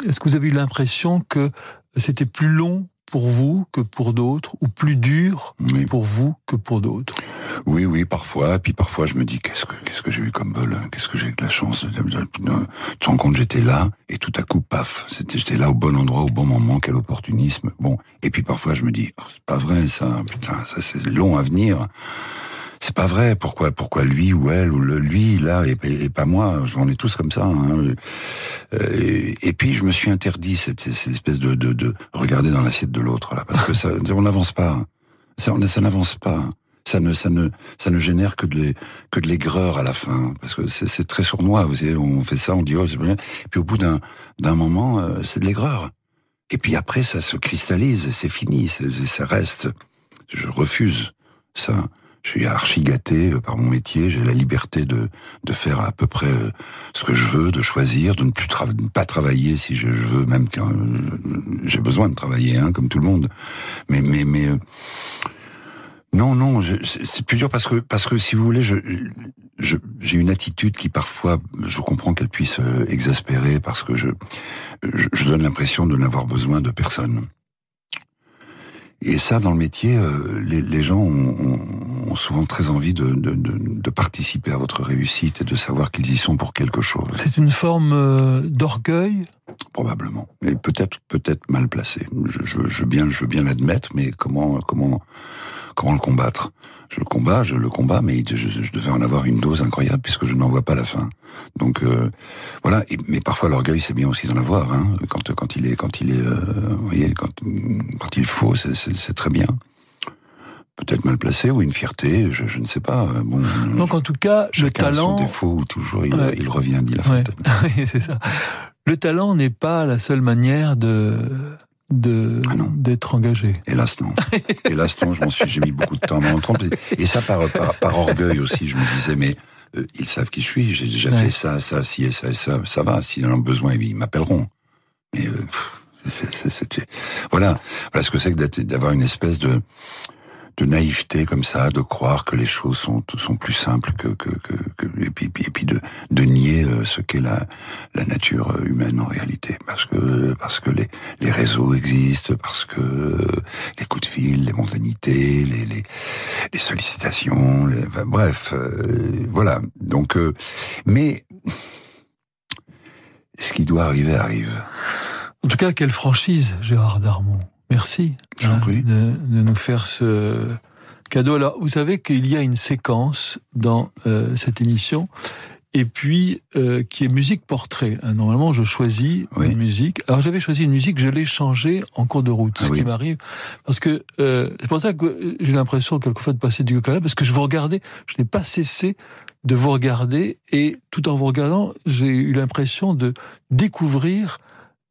Est-ce que vous avez eu l'impression que c'était plus long pour vous que pour d'autres, ou plus dur Oui, pour vous que pour d'autres? Oui, oui, parfois. Puis parfois, je me dis, qu'est-ce que qu'est-ce que j'ai eu comme bol hein, Qu'est-ce que j'ai eu de la chance Tu te rends compte, j'étais là, et tout à coup, paf, c'était j'étais là au bon endroit, au bon moment, quel opportunisme. Bon, et puis parfois, je me dis, oh, c'est pas vrai ça, putain, ça c'est long à venir. C'est pas vrai. Pourquoi, pourquoi lui ou elle ou le lui là et, et pas moi On est tous comme ça. Hein. Euh, et, et puis je me suis interdit cette, espèce de, de, de regarder dans l'assiette de l'autre là, parce que ça, on n'avance pas. Ça, n'avance pas. Ça ne, ça ne, ça ne génère que de que l'aigreur à la fin, parce que c'est très sournois. Vous savez, on fait ça, on dit oh c'est bien. Puis au bout d'un d'un moment, euh, c'est de l'aigreur. Et puis après, ça se cristallise, c'est fini, ça reste. Je refuse ça. Je suis archi gâté euh, par mon métier. J'ai la liberté de de faire à peu près euh, ce que je veux, de choisir, de ne plus pas travailler si je, veux, même quand euh, j'ai besoin de travailler, hein, comme tout le monde. Mais mais mais non non, c'est plus dur parce que parce que si vous voulez, je j'ai une attitude qui parfois, je comprends qu'elle puisse exaspérer parce que je, je donne l'impression de n'avoir besoin de personne. Et ça, dans le métier, euh, les, gens ont, souvent très envie de participer à votre réussite et de savoir qu'ils y sont pour quelque chose, C'est une forme euh, d'orgueil? Probablement. Et peut-être, peut-être mal placé. Je, je, je veux bien, je veux bien l'admettre, mais comment, comment, comment le combattre? Je le combats, je le combats, mais je, je devais en avoir une dose incroyable puisque je n'en vois pas la fin. Donc euh, voilà. Et- mais parfois l'orgueil, c'est bien aussi d'en avoir. Hein, quand quand il est, quand il est, euh, vous voyez, quand quand il faut, c'est- très bien. Peut-être mal placé ou une fierté, je, je ne sais pas. euh, Bon, Donc en tout cas, le talent... son défaut ou toujours il, Ouais. il revient, dit la Ouais. C'est ça. Le talent n'est pas la seule manière de de Ah d'être engagé. Hélas non. Hélas non, je m'en suis, j'ai mis beaucoup de temps à m'en. Et ça par, par, par orgueil aussi, je me disais, mais euh, ils savent qui je suis, j'ai déjà Ouais. fait ça, ça, ci et ça et ça, ça va, s'ils en ont besoin, ils m'appelleront. Mais euh, c'était... Voilà, voilà ce que c'est que d'avoir une espèce de de naïveté comme ça, de croire que les choses sont sont plus simples que que, que, que- et puis et puis de de nier euh, ce qu'est la la nature euh, humaine en réalité parce que parce que les les réseaux existent parce que euh, les coups de fil, les mondanités, les les, les sollicitations, les, enfin, bref, euh, voilà. Donc euh, mais ce qui doit arriver arrive. En tout cas, quelle franchise, Gérard Darmon? Merci hein, de, de nous faire ce cadeau. Alors, vous savez qu'il y a une séquence dans euh, cette émission, et puis euh, qui est musique portrait. Hein, Normalement, je choisis Oui. une musique. Alors, j'avais choisi une musique, je l'ai changée en cours de route, Ah ce oui. qui m'arrive, parce que euh, c'est pour ça que j'ai l'impression quelquefois de passer du l'âne, parce que je vous regardais, je n'ai pas cessé de vous regarder, et tout en vous regardant, j'ai eu l'impression de découvrir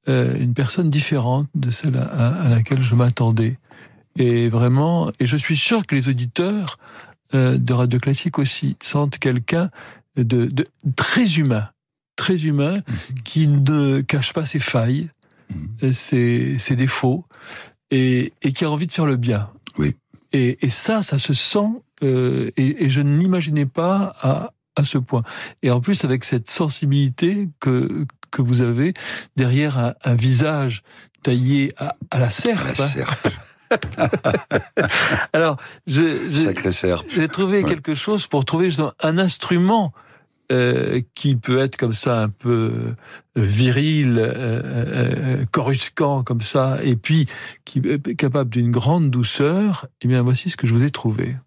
euh, une personne différente de celle à, à laquelle je m'attendais. Et vraiment, et je suis sûr que les auditeurs euh, de Radio Classique aussi sentent quelqu'un de, de très humain, très humain, qui ne cache pas ses failles, euh, ses, ses défauts, et, et qui a envie de faire le bien. Oui. Et, et ça, ça se sent, euh, et, et je ne l'imaginais pas à, à ce point. Et en plus, avec cette sensibilité que, que vous avez derrière un, un visage taillé à, à la serpe. La hein. serpe, Alors, je, je- sacré serpe. j'ai trouvé Ouais. quelque chose pour trouver un instrument euh, qui peut être comme ça un peu euh, viril, euh, euh, coruscant comme ça, et puis qui est capable d'une grande douceur. Eh bien, voici ce que je vous ai trouvé.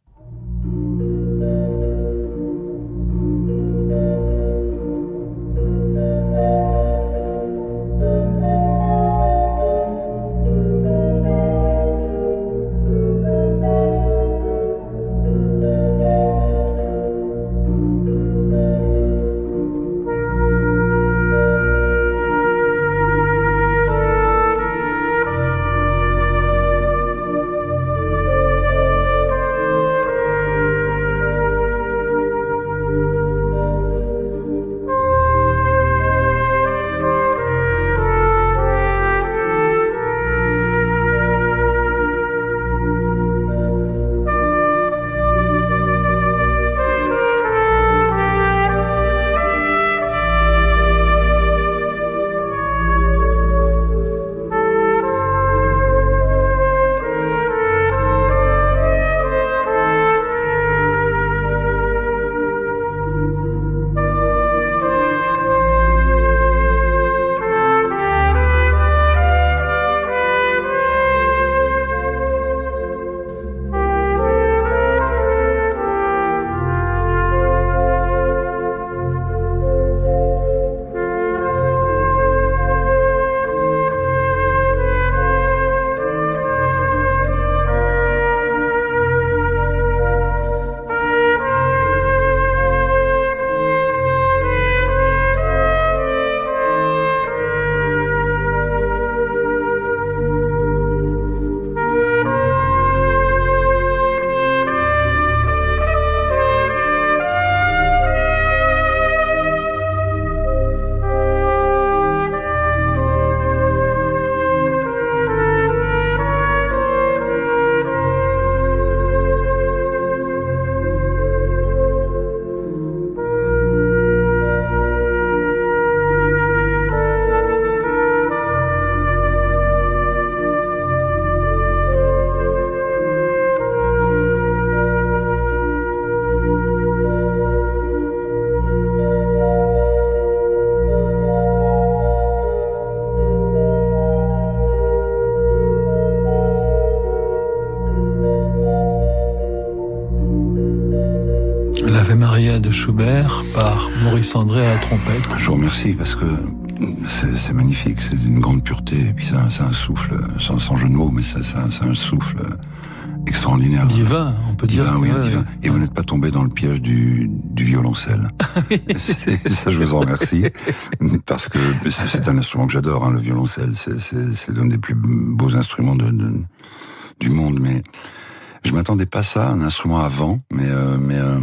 André à la trompette. Je vous remercie parce que c'est magnifique, c'est d'une grande pureté, et puis c'est un, souffle, sans, sans jeu de mots, mais c'est c'est un, souffle extraordinaire. Divin, on peut dire. Divin, oui, Ouais, divin. ouais. Et vous n'êtes pas tombé dans le piège du, du violoncelle. Ça, je vous en remercie. Parce que c'est un instrument que j'adore, hein, le violoncelle. C'est- l'un des plus beaux instruments de, de- du monde. Mais je m'attendais pas à ça, un instrument avant. Mais, euh, mais euh,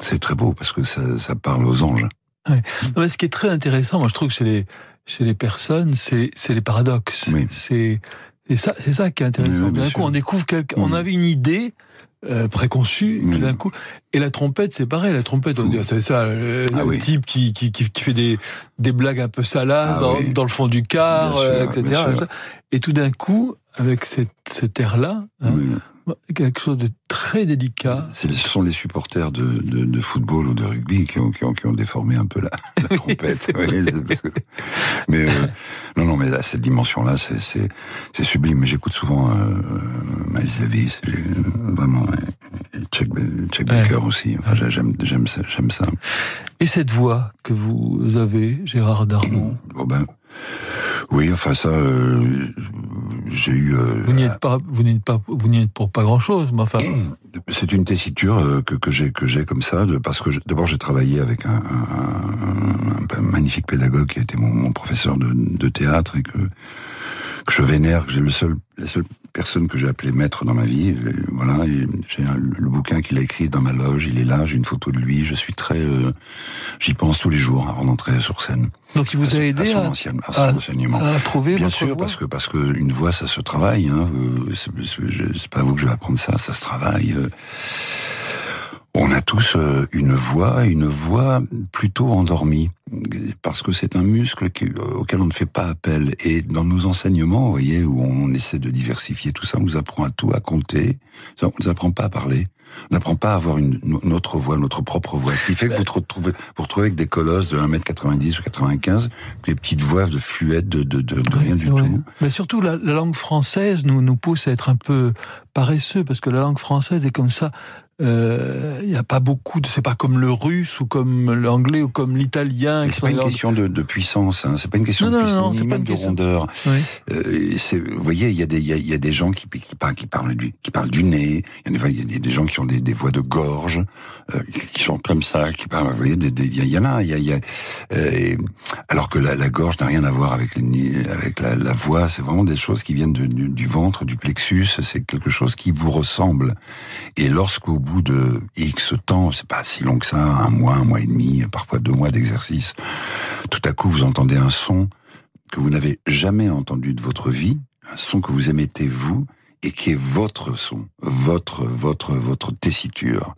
c'est très beau parce que ça, ça parle aux anges. Non, mais ce qui est très intéressant, moi je trouve que chez les, chez les personnes, c'est c'est les paradoxes. Oui. C'est ça, c'est ça qui est intéressant. Oui, d'un coup, on découvre quelque, on avait une idée euh, préconçue, tout d'un coup. Et la trompette, c'est pareil. La trompette, on dit, c'est ça, le, Ah le oui. type qui, qui, qui, fait des, des blagues un peu salaces Ah dans, le fond du car, euh, sûr, etc. Et tout d'un coup, avec cette, cet air-là. hein, Oui. quelque chose de très délicat. Ce sont les supporters de, de, de football ou de rugby qui ont, qui ont, qui ont déformé un peu la, la trompette. Oui, parce que- mais euh, non, non, mais à cette dimension-là, c'est- c'est c'est sublime. J'écoute souvent euh, euh, Miles Davis, j'ai- vraiment, et Chuck, Chuck Ouais. Baker aussi. Enfin, j'ai- j'aime j'aime ça. J'aime ça. Et cette voix que vous avez, Gérard Darmon, Bon ben, oui, enfin ça, euh, j'ai eu. euh, vous n'y êtes pas, vous n'y êtes pas, vous n'y êtes pour pas grand-chose, mais enfin, C'est une tessiture euh, que, que j'ai que j'ai comme ça, de, parce que d'abord j'ai travaillé avec un, un- un- un magnifique pédagogue qui a été mon, mon professeur de, de théâtre et que, que je vénère, que j'ai le seul la seule personne que j'ai appelé maître dans ma vie. Et voilà, j'ai le bouquin qu'il a écrit dans ma loge, il est là, j'ai une photo de lui, je suis très, euh, j'y pense tous les jours avant d'entrer sur scène. donc il vous a aidé son, à, ancien- à son à- enseignement. à trouver Bien votre sûr, voix. parce que parce que une voix, ça se travaille. Hein. euh, C'est pas à vous que je vais apprendre ça. Ça se travaille. euh. On a tous euh, une voix, une voix plutôt endormie, parce que c'est un muscle euh, auquel on ne fait pas appel. Et dans nos enseignements, vous voyez, où on essaie de diversifier tout ça, on nous apprend à tout, à compter. On nous apprend pas à parler. On n'apprend pas à avoir une, notre voix, notre propre voix. Ce qui fait que vous te retrouvez, vous vous retrouvez avec des colosses de 1m90 ou 95, des petites voix de fluettes, de, de, de, rien du vrai. tout. Mais surtout, la, la langue française nous, nous pousse à être un peu paresseux, parce que la langue française est comme ça. euh, Il n'y a pas beaucoup de. C'est pas comme le russe ou comme l'anglais ou comme l'italien. C'est sont pas une question de, de puissance, hein. c'est pas une question de puissance, ni pas même de rondeur. Oui. Euh, vous voyez, il y a des, il y a, y a des gens qui, qui, parlent, qui parlent du, qui parlent du nez. Il y, y a des- des gens qui ont des, voix de gorge, euh, qui- sont comme ça, qui parlent. Vous voyez, il y, en a, il y a, euh, alors que la, gorge n'a rien à voir avec, la, voix. C'est vraiment des choses qui viennent du, du ventre, du plexus. C'est quelque chose qui vous ressemble. Et lorsqu'au bout de X temps, c'est pas si long que ça, un mois, un mois et demi, parfois deux mois d'exercice, tout à coup vous entendez un son que vous n'avez jamais entendu de votre vie, un son que vous émettez vous et qui est votre son, votre votre votre tessiture.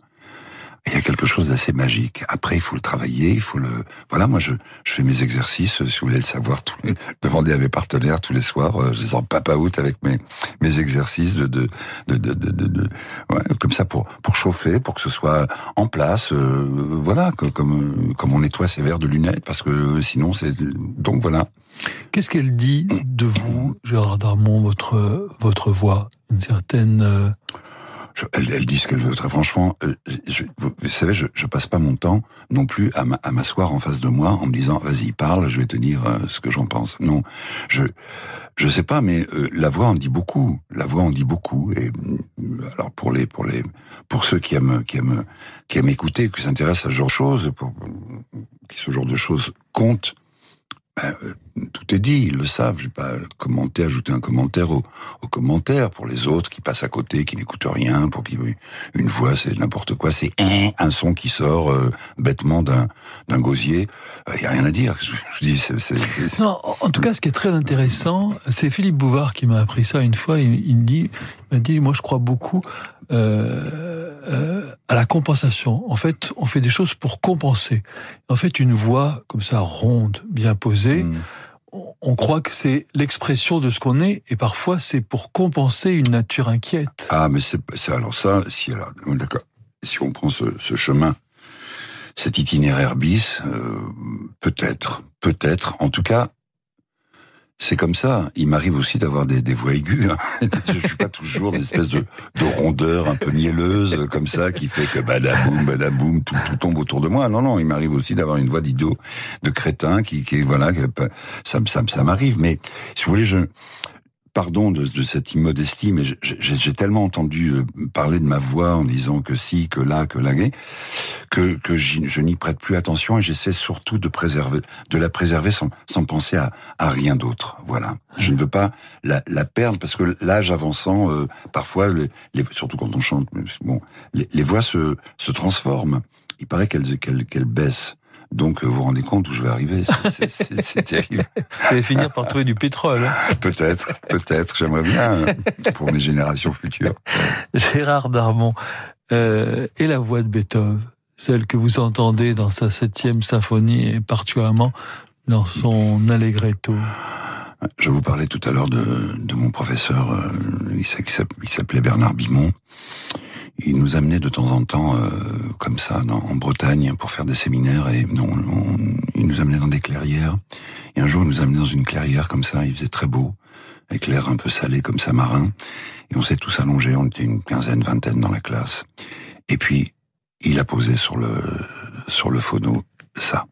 Il y a quelque chose d'assez magique. Après, il faut le travailler, il faut le. Voilà, moi, je, je fais mes exercices. Si vous voulez le savoir, tous les... demandez à mes partenaires tous les soirs. euh, Je les en papa out avec mes mes exercices de de de de, de, de- ouais, comme ça pour pour chauffer, pour que ce soit en place. euh, voilà, que- comme comme on nettoie ses verres de lunettes, parce que sinon c'est donc voilà. Qu'est-ce qu'elle dit de vous, Gérard Darmon, votre, votre voix? Une certaine. Euh, elle, dit ce qu'elle veut, très franchement. euh, vous, savez, je, je passe pas mon temps non plus à ma- à m'asseoir en face de moi en me disant vas-y parle, je vais te dire euh, ce que j'en pense. Non, je je sais pas, mais euh, la voix en dit beaucoup. La voix en dit beaucoup. Et euh, alors pour les pour les pour ceux qui aiment qui aiment qui aiment écouter, qui s'intéressent à ce genre de choses, pour, qui ce genre de choses compte. Ben, euh, tout est dit, ils le savent. Je vais pas commenter, ajouter un commentaire au, au commentaire pour les autres qui passent à côté, qui n'écoutent rien, pour qui une voix c'est n'importe quoi, c'est un, un son qui sort euh, bêtement d'un d'un gosier. Il y a rien à dire. Je, dis, c'est, c'est- c'est- Non, en- tout cas, ce qui est très intéressant, c'est Philippe Bouvard qui m'a appris ça une fois. Il, il dit, m'a dit, moi, je crois beaucoup euh, euh, à la compensation. En fait, on fait des choses pour compenser. En fait, une voix comme ça ronde, bien posée, Mm. on, on croit que c'est l'expression de ce qu'on est, et parfois c'est pour compenser une nature inquiète. Ah, mais c'est, c'est alors ça. Si alors, d'accord. Si on prend ce, ce chemin, cet itinéraire bis, euh, peut-être, peut-être. En tout cas, c'est comme ça. Il m'arrive aussi d'avoir des, des voix aiguës. hein. Je suis pas toujours une espèce de, de rondeur un peu mielleuse comme ça qui fait que badaboum, badaboum, tout, tout tombe autour de moi. Non, non, il m'arrive aussi d'avoir une voix d'idiot, de crétin qui, qui voilà, ça, ça, ça m'arrive. Mais si vous voulez, je pardon de, de cette immodestie, mais j'ai- tellement entendu euh, parler de ma voix en disant que si, que là, que là, que, que je n'y prête plus attention et j'essaie surtout de préserver, de la préserver sans, sans penser à, à rien d'autre. Voilà. Je ne veux pas la, la perdre parce que l'âge avançant, euh, parfois, les, les- surtout quand on chante, bon, les, les voix se, se transforment. Il paraît qu'elles qu'elles qu'elles baissent. Donc, euh, vous vous rendez compte où je vais arriver C'est- terrible. Vous allez finir par trouver du pétrole. hein. Peut-être, peut-être. J'aimerais bien euh, pour mes générations futures. Gérard Darmon euh, et la voix de Beethoven, celle que vous entendez dans sa septième symphonie et particulièrement dans son allegretto. Je vous parlais tout à l'heure de, de mon professeur, euh, il s'appelait Bernard Bimon. Il nous amenait de temps en temps, euh, comme ça, en Bretagne, pour faire des séminaires, et on- il nous amenait dans des clairières. Et un jour, il nous amenait dans une clairière comme ça, il faisait très beau, avec l'air un peu salé comme ça, marin. Et on s'est tous allongés, on était une quinzaine, vingtaine dans la classe. Et puis, il a posé sur le, sur le phono ça.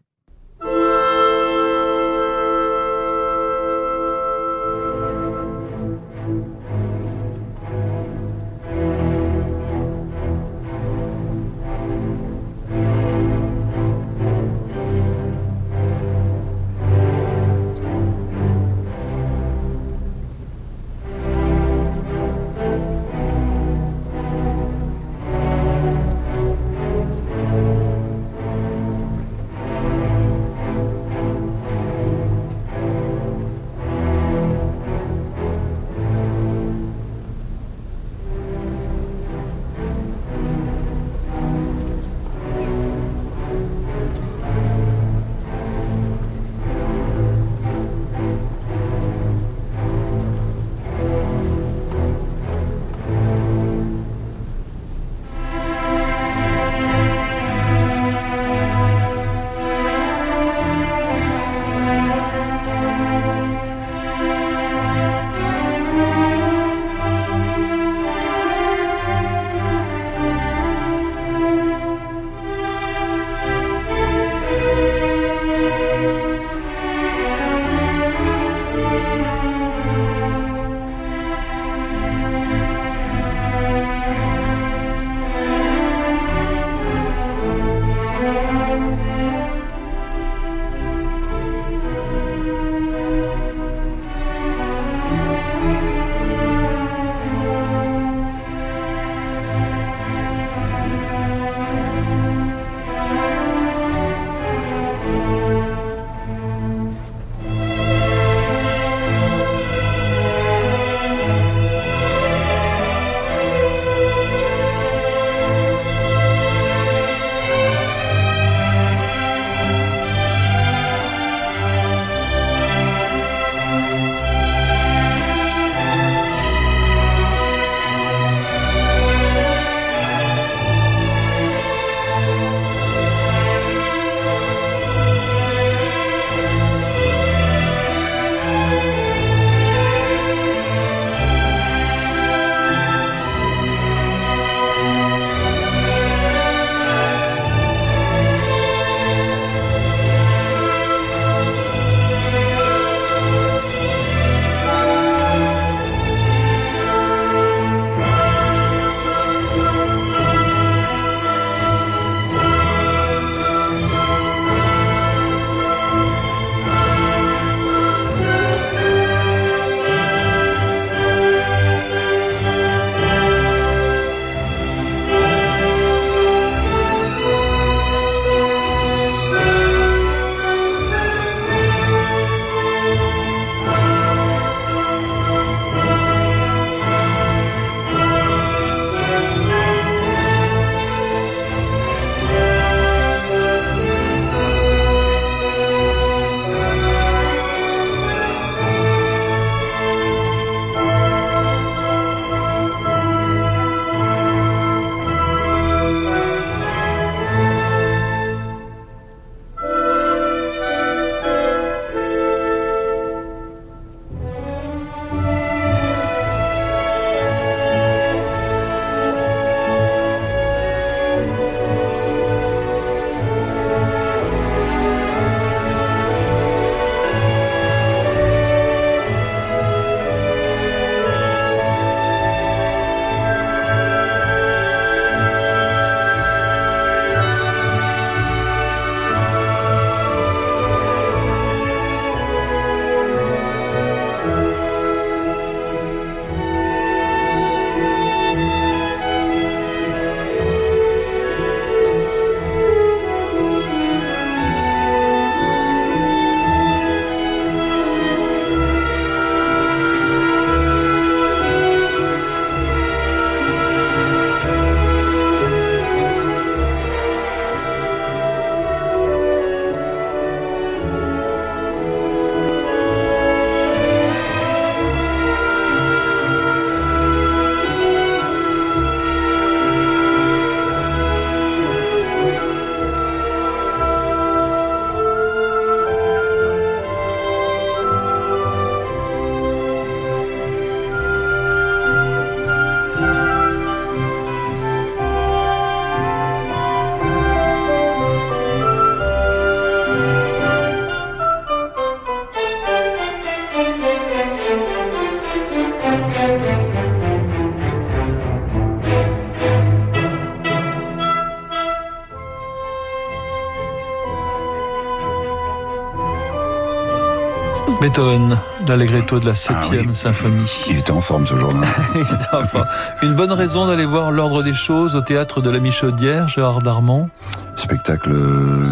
Beethoven, l'allegretto de la 7 Ah oui. symphonie. Il était en forme ce jour-là. Une bonne raison d'aller voir l'ordre des choses au théâtre de la Michaudière, Gérard Darmon? Spectacle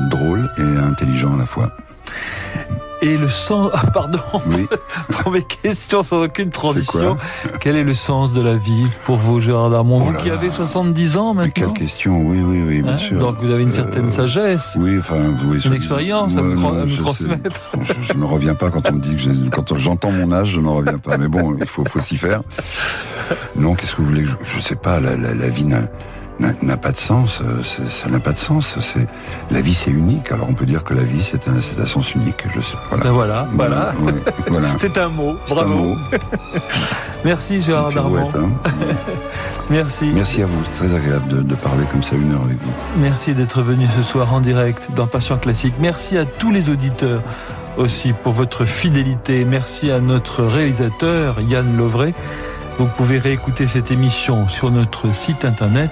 drôle et intelligent à la fois. Et le sens, ah, pardon, Oui, pour mes questions sans aucune transition, quel est le sens de la vie pour vous, Gérard Darmon Oh Vous qui avez 70 ans mais maintenant quelle question, oui, oui, oui, bien hein, sûr. Donc vous avez une certaine Euh, sagesse. Oui, enfin, oui, Une expérience à me à transmettre. Je, ne reviens pas quand on me dit que quand j'entends mon âge, je n'en reviens pas. Mais bon, il faut, faut s'y faire. Non, qu'est-ce que vous voulez? Je, je sais pas. La, la, la vie n'a n'a- pas de sens. euh, Ça n'a pas de sens. C'est la vie, c'est unique. Alors on peut dire que la vie, c'est un, sens unique. Je sais. Voilà. Ben voilà, voilà. C'est un mot, un bravo. mot. Merci Gérard Darmon. Hein. Merci. Merci à vous. C'est très agréable de, de parler comme ça une heure avec vous. Merci d'être venu ce soir en direct dans Passion Classique. Merci à tous les auditeurs aussi pour votre fidélité. Merci à notre réalisateur Yann Lovray. Vous pouvez réécouter cette émission sur notre site internet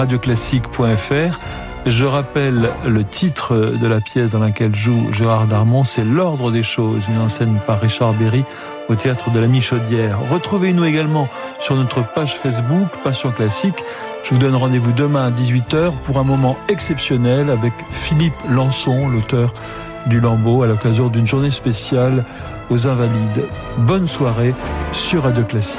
radioclassique.fr. Je rappelle le titre de la pièce dans laquelle joue Gérard Darmon, c'est L'ordre des choses, une scène par Richard Berry au théâtre de la Michaudière. Retrouvez-nous également sur notre page Facebook Passion Classique. Je vous donne rendez-vous demain à 18h pour un moment exceptionnel avec Philippe Lançon, l'auteur du Lambeau, à l'occasion d'une journée spéciale aux Invalides. Bonne soirée sur Radio Classique.